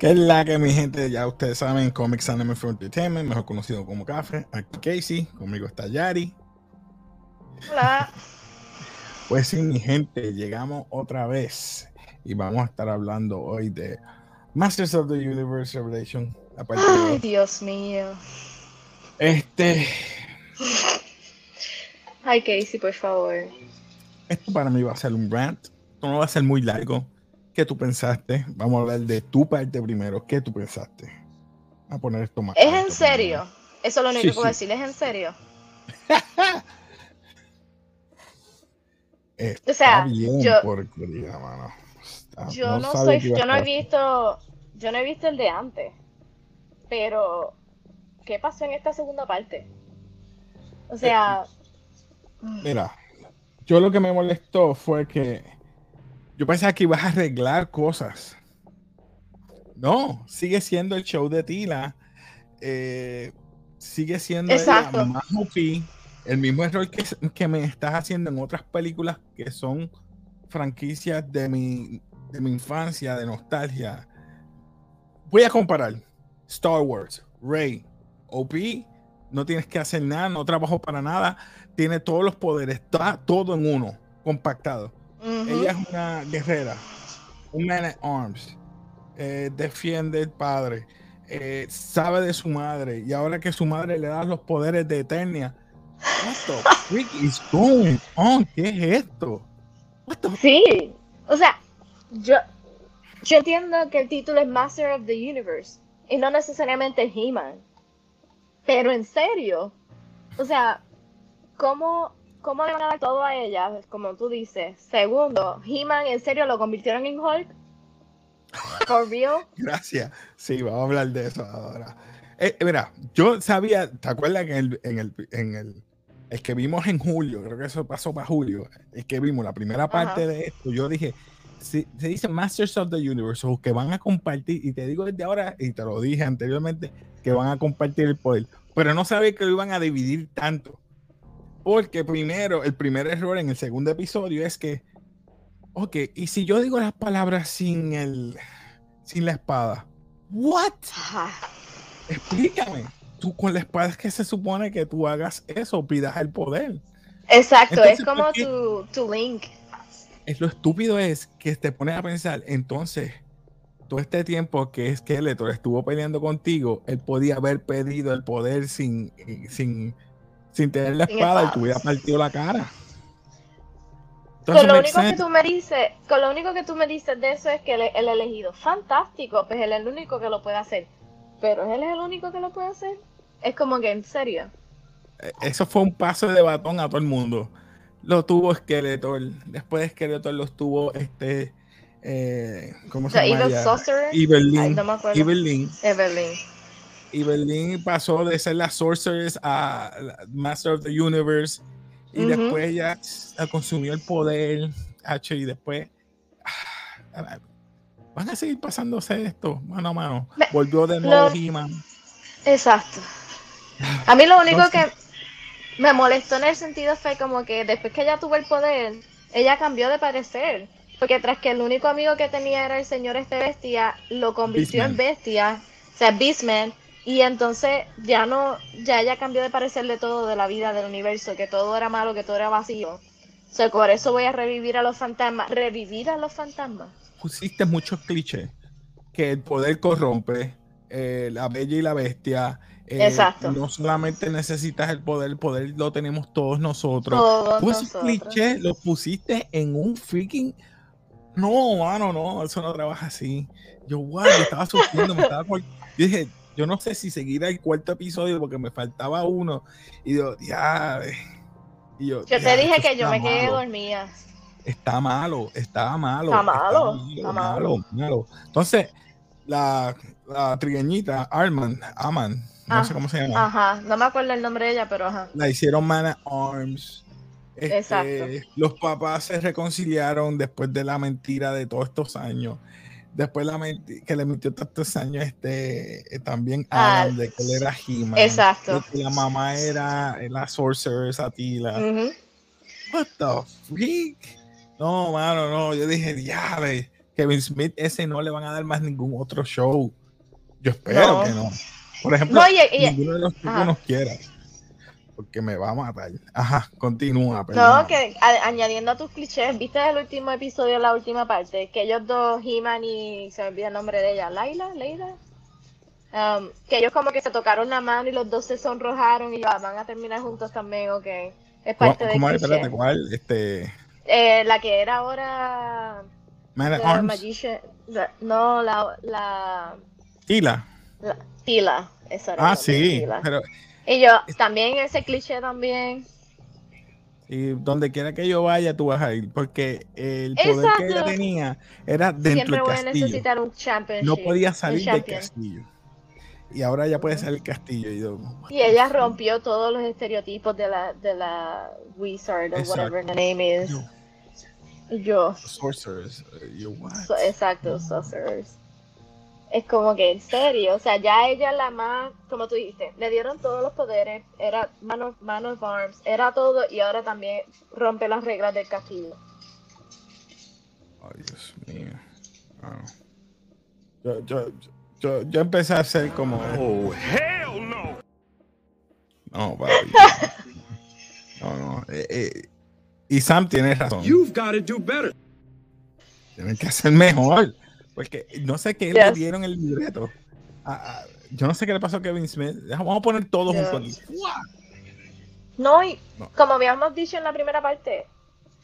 Que es la que mi gente, ya ustedes saben, Comics Anime for Entertainment, mejor conocido como Café. Aquí Casey, conmigo está Yari. Hola. Pues sí, mi gente, llegamos otra vez y vamos a estar hablando hoy de Masters of the Universe Revelation. Ay, Dios mío. Este. Ay, Casey, por favor. Esto para mí va a ser un rant. No va a ser muy largo. ¿Qué tú pensaste? Vamos a hablar de tu parte primero. ¿Qué tú pensaste? A poner esto más. ¿Es en serio? Eso es lo único que voy a decir. ¿Es en serio? o sea, yo, yo no, soy, yo no he visto, yo no he visto el de antes. Pero, ¿qué pasó en esta segunda parte? O sea. Eh, mira, yo lo que me molestó fue que yo pensaba que ibas a arreglar cosas. No, sigue siendo el show de Tila. Eh, sigue siendo Exacto. el mismo error que, que, me estás haciendo en otras películas que son franquicias de mi, de mi infancia, de nostalgia. Voy a comparar Star Wars, Rey, OP, no tienes que hacer nada, no trabajo para nada, tiene todos los poderes, está todo en uno, compactado. Ella es una guerrera, un man at arms, eh, defiende el padre, eh, sabe de su madre y ahora que su madre le da los poderes de Eternia, what the freak is going on? ¿Qué es esto? Sí, o sea, yo, yo entiendo que el título es Master of the Universe y no necesariamente He-Man, pero en serio, o sea, ¿cómo ¿Cómo le van a dar todo a ella? Como tú dices. Segundo, He-Man, ¿en serio lo convirtieron en Hulk? ¿For real? Gracias. Sí, vamos a hablar de eso ahora. Eh, mira, yo sabía, ¿te acuerdas que en el, en el, en el, el, que vimos en julio, creo que eso pasó para julio, el que vimos la primera parte de esto, yo dije, se dice Masters of the Universe, o que van a compartir, y te digo desde ahora, y te lo dije anteriormente, que van a compartir el poder, pero no sabía que lo iban a dividir tanto. Porque primero, el primer error en el segundo episodio es que, ok, y si yo digo las palabras sin el, sin la espada, what? Explícame. Tú con la espada es que se supone que tú hagas eso, pidas el poder. Exacto, es como tu, tu link. Es lo estúpido es que te pones a pensar, entonces, todo este tiempo que Skeletor estuvo peleando contigo, él podía haber pedido el poder sin, sin sin tener la espada y te hubiera partido la cara. con lo único que tú me dices, con lo único que tú me dices de eso es que el, elegido, fantástico, pues él es el único que lo puede hacer. Pero él es el único que lo puede hacer. Es como que en serio. E, eso fue un paso de batón a todo el mundo. Lo tuvo Skeletor. Después de Skeletor los tuvo este. Eh, ¿Cómo se llama? Evelyn. Evelyn. Evelyn. Y Berlín pasó de ser la Sorceress a Master of the Universe. Y después ella consumió el poder. H, y después. Ah, van a seguir pasándose esto, mano a mano. Volvió de nuevo He-Man. Exacto. A mí lo único que me molestó en el sentido fue como que después que ella tuvo el poder, ella cambió de parecer. Porque tras que el único amigo que tenía era el señor este bestia, lo convirtió en bestia, o sea, Beastman, y entonces ya no, ya ella cambió de parecerle todo de la vida del universo, que todo era malo, que todo era vacío. O sea, por eso voy a revivir a los fantasmas. ¿Revivir a los fantasmas? Pusiste muchos clichés. Que el poder corrompe, eh, la bella y la bestia. Eh, Exacto. No solamente necesitas el poder, el poder lo tenemos todos nosotros. Todos pues clichés los pusiste en un freaking. No, mano, no, eso no trabaja así. Yo, wow, estaba sufriendo, me estaba. Yo dije, yo no sé si seguir el cuarto episodio porque me faltaba uno. Y yo, ya. Y yo, yo te dije que yo me quedé dormida. Está malo, está malo. Está malo. Está malo, malo, Entonces, la, la trigueñita, Arman, Aman, no sé cómo se llama. Ajá, no me acuerdo el nombre de ella, pero ajá. La hicieron Man at Arms. Este, Exacto. Los papás se reconciliaron después de la mentira de todos estos años. Después la que le metió tantos años este eh, también a de que él era he Exacto. que la mamá era la sorcerer Satila. What the freak? No, mano, no. Yo dije, ya, ¿qué Kevin Smith ese no le van a dar más ningún otro show. Yo espero No. que no. Por ejemplo, No, y- y- ninguno de los tipos nos quiera. Porque me va a matar. Ajá, continúa. No, que a- añadiendo a tus clichés, ¿viste el último episodio, la última parte? Que ellos dos, He-Man y se me olvida el nombre de ella, Laila, Leila. Um, que ellos como que se tocaron la mano y los dos se sonrojaron y van a terminar juntos también, ok. Es ¿Cómo, parte de cómo. Espérate, ¿cuál? Este. Eh, la que era ahora Man at The Arms. Magician, la- no, la, la, Tila. la Tila, esa era Ah, sí. Tila. Pero Y yo, también ese cliché también. y donde quiera que yo vaya, tú vas a ir. Porque el poder que ella tenía era dentro del voy a castillo. necesitar un championship. No podía salir del castillo. Y ahora ya puede salir del castillo. Y yo, Y ella rompió todos los estereotipos de la, de la Wizard o whatever the name is. Yo, yo, sorcerers. eh, yo, what? so- exacto, sorcerers. Es como que en serio, o sea, ya ella la más, como tú dijiste, le dieron todos los poderes, era man of, man of arms, era todo y ahora también rompe las reglas del castillo. Ay, Dios mío. Ah. Yo, yo, yo, yo empecé a ser como. Oh, hell no! No, papi. No, no. eh, eh, y Sam tiene razón. You've got to do better. Tienen que hacer mejor. Porque no sé qué le dieron el libreto. a- a- yo no sé qué le pasó a Kevin Smith. Vamos a poner todo Yes. junto. No, y No. como habíamos dicho en la primera parte,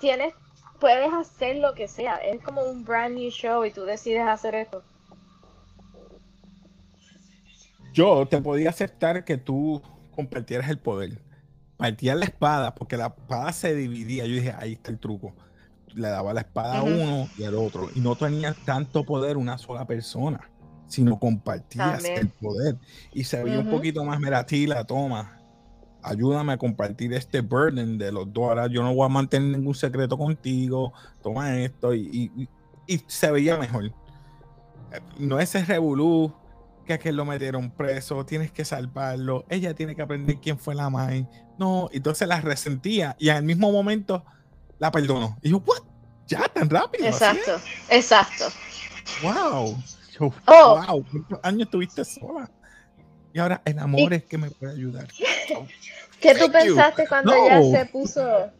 tienes, puedes hacer lo que sea, es como un brand new show y tú decides hacer esto. Yo te podía aceptar que tú compartieras el poder. Partías la espada, porque la espada se dividía. Yo dije, ahí está el truco. Le daba la espada a uno y al otro. Y no tenía tanto poder una sola persona, sino compartías También. el poder. Y se veía un poquito más, mira, toma, ayúdame a compartir este burden de los dos. Ahora yo no voy a mantener ningún secreto contigo, toma esto. Y, y- y se veía mejor. No ese revolú que a que lo metieron preso, tienes que salvarlo, ella tiene que aprender quién fue la madre. No, entonces la resentía y al mismo momento la perdonó. Y yo, ¿what? Ya, tan rápido. así Exacto, exacto. Wow. Yo, Oh. wow, ¿cuántos años estuviste sola? Y ahora el amor es que me puede ayudar. ¿Qué tú you. pensaste cuando No. ella se puso?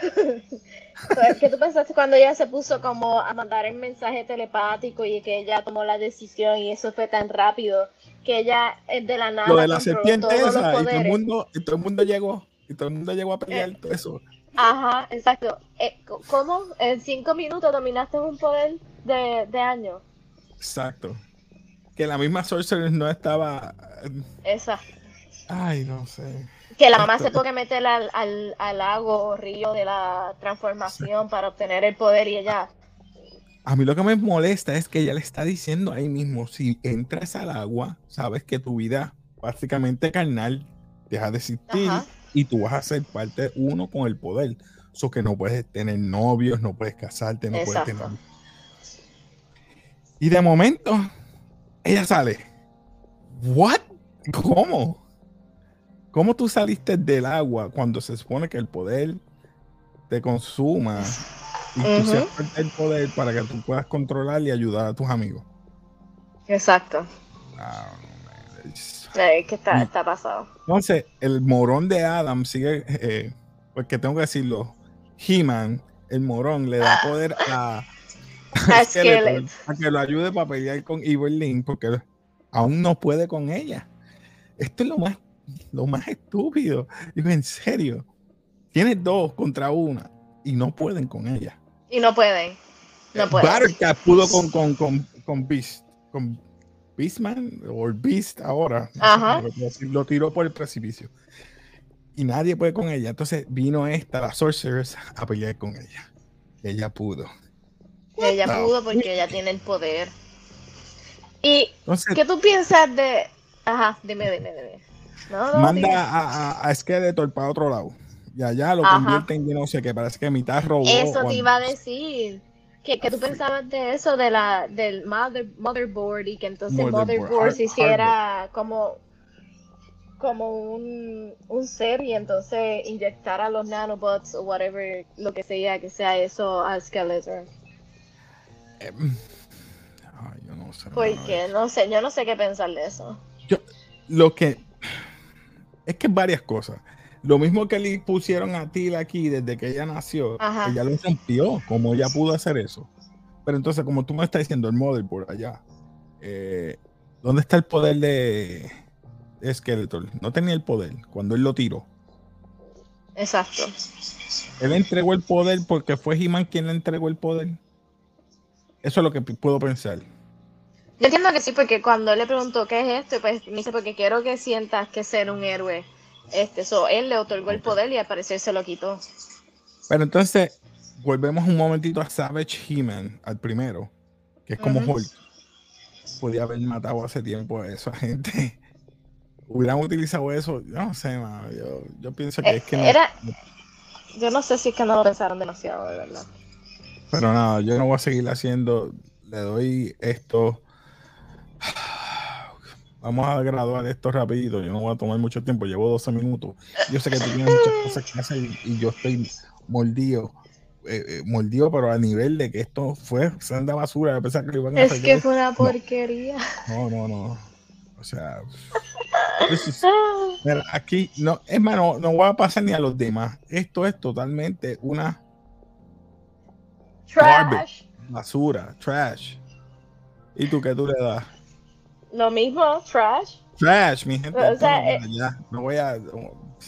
¿Qué tú pensaste cuando ella se puso como a mandar el mensaje telepático y que ella tomó la decisión y eso fue tan rápido que ella eh, de la nada Lo de la serpiente esa, y todo el mundo, y todo el mundo llegó, y todo el mundo llegó a pelear Eh. todo eso. Ajá, exacto. Eh, ¿Cómo en cinco minutos dominaste un poder de, de años? Exacto. Que la misma Sorcerer no estaba. Esa. Ay, no sé. Que la mamá Esto- se tuvo que meter al, al, al lago o río de la transformación para obtener el poder y ella. A mí lo que me molesta es que ella le está diciendo ahí mismo, si entras al agua, sabes que tu vida básicamente carnal deja de existir Ajá. Y tú vas a ser parte uno con el poder. Eso que no puedes tener novios, no puedes casarte, no puedes tener... Y de momento, ella sale. ¿What? ¿Cómo? ¿Cómo tú saliste del agua cuando se supone que el poder te consuma y tú Ujú. seas parte del poder para que tú puedas controlar y ayudar a tus amigos? Exacto. Eh, que está, está pasado. Entonces, el morón de Adam sigue, eh, porque tengo que decirlo, He-Man, el morón, le da poder a, A Skeletor a que lo ayude para pelear con Evelyn, porque aún no puede con ella. Esto es lo más, lo más estúpido. Digo, en serio, tienes dos contra una y no pueden con ella. Y no pueden. No pueden. Buttercat pudo con, con, con, con Beast, con Beastman o Beast ahora. Ajá. lo tiró por el precipicio. Y nadie puede con ella. Entonces vino esta, la Sorceress, a pelear con ella. Ella pudo. Ella pudo porque ella tiene el poder. ¿Y Entonces qué tú piensas de.? Ajá, dime, dime, dime. No, no, manda dime. a, a, a Skeletor para otro lado. Y allá lo Ajá. convierte en no sé qué. Parece que mitad robó. Eso te iba a decir. ¿Qué, qué tú pensabas de eso, de la, del mother, motherboard y que entonces Motherboard, motherboard, se hiciera como, como un, un ser y entonces inyectara los nanobots o whatever, lo que sea, que sea eso a Skeletor? Em, no sé. Porque no sé, yo no sé qué pensar de eso. Yo, lo que es que varias cosas. Lo mismo que le pusieron a Tila aquí desde que ella nació, Ajá. ella lo rompió, como ella pudo hacer eso. Pero entonces, como tú me estás diciendo, el model por allá, eh, ¿dónde está el poder de, de Skeletor? No tenía el poder cuando él lo tiró. Exacto. Él entregó el poder porque fue He-Man quien le entregó el poder. Eso es lo que puedo pensar. Yo entiendo que sí, porque cuando él le preguntó qué es esto, pues me dice, porque quiero que sientas que ser un héroe. Este, so, él le otorgó el poder y al parecer se lo quitó. Pero entonces, volvemos un momentito a Savage He-Man, al primero, que es como Ujú. Hulk. Podía haber matado hace tiempo a esa gente. Hubieran utilizado eso, yo no sé, mano, yo, yo pienso que Eh, es que no. era- Yo no sé si es que no lo pensaron demasiado, de verdad. Pero nada, yo no voy a seguir haciendo. Le doy esto. Vamos a graduar esto rapidito. Yo no voy a tomar mucho tiempo. Llevo 12 minutos. Yo sé que tú tienes muchas cosas que hacer y, y yo estoy mordido. eh, eh, mordido, pero a nivel de que esto fue senda basura. A pesar que lo iban a Es hacer. que fue una porquería. No, no, no. O sea. mira, aquí, no, es más, no, no voy a pasar ni a los demás. Esto es totalmente una Trash. basura, trash. ¿Y tú qué tú le das? Lo mismo, trash. Trash, mi gente. O sea, no, eh, ya, no voy a.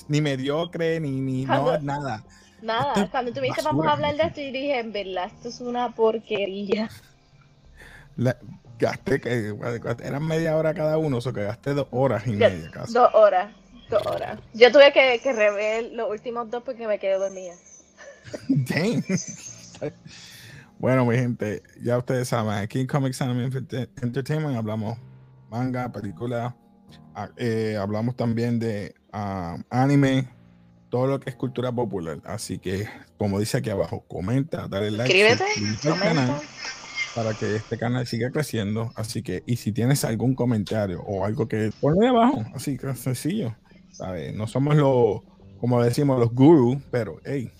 Ni mediocre, ni, ni Cuando- no, nada. Nada, cuando tú me vamos a hablar de esto, y dije, en verdad, esto es una porquería. La- gasté que eran media hora cada uno, o sea que gasté dos horas y media casi. Dos horas, dos horas. Yo tuve que, que rever los últimos dos porque me quedé dormida. Dang. Bueno, mi gente, ya ustedes saben, aquí en Comics Anime Enter- Entertainment hablamos manga, película, ah, eh, hablamos también de ah, anime, todo lo que es cultura popular. Así que, como dice aquí abajo, comenta, dale like, suscríbete al canal para que este canal siga creciendo. Así que, y si tienes algún comentario o algo que ponlo ahí abajo, así que sencillo. ¿sabes? No somos los, como decimos, los gurus, pero hey.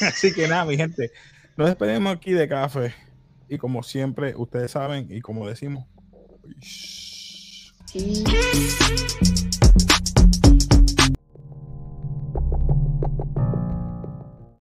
así que nada, mi gente, nos despedimos aquí de café. Y como siempre, ustedes saben, y como decimos, peace. Sí.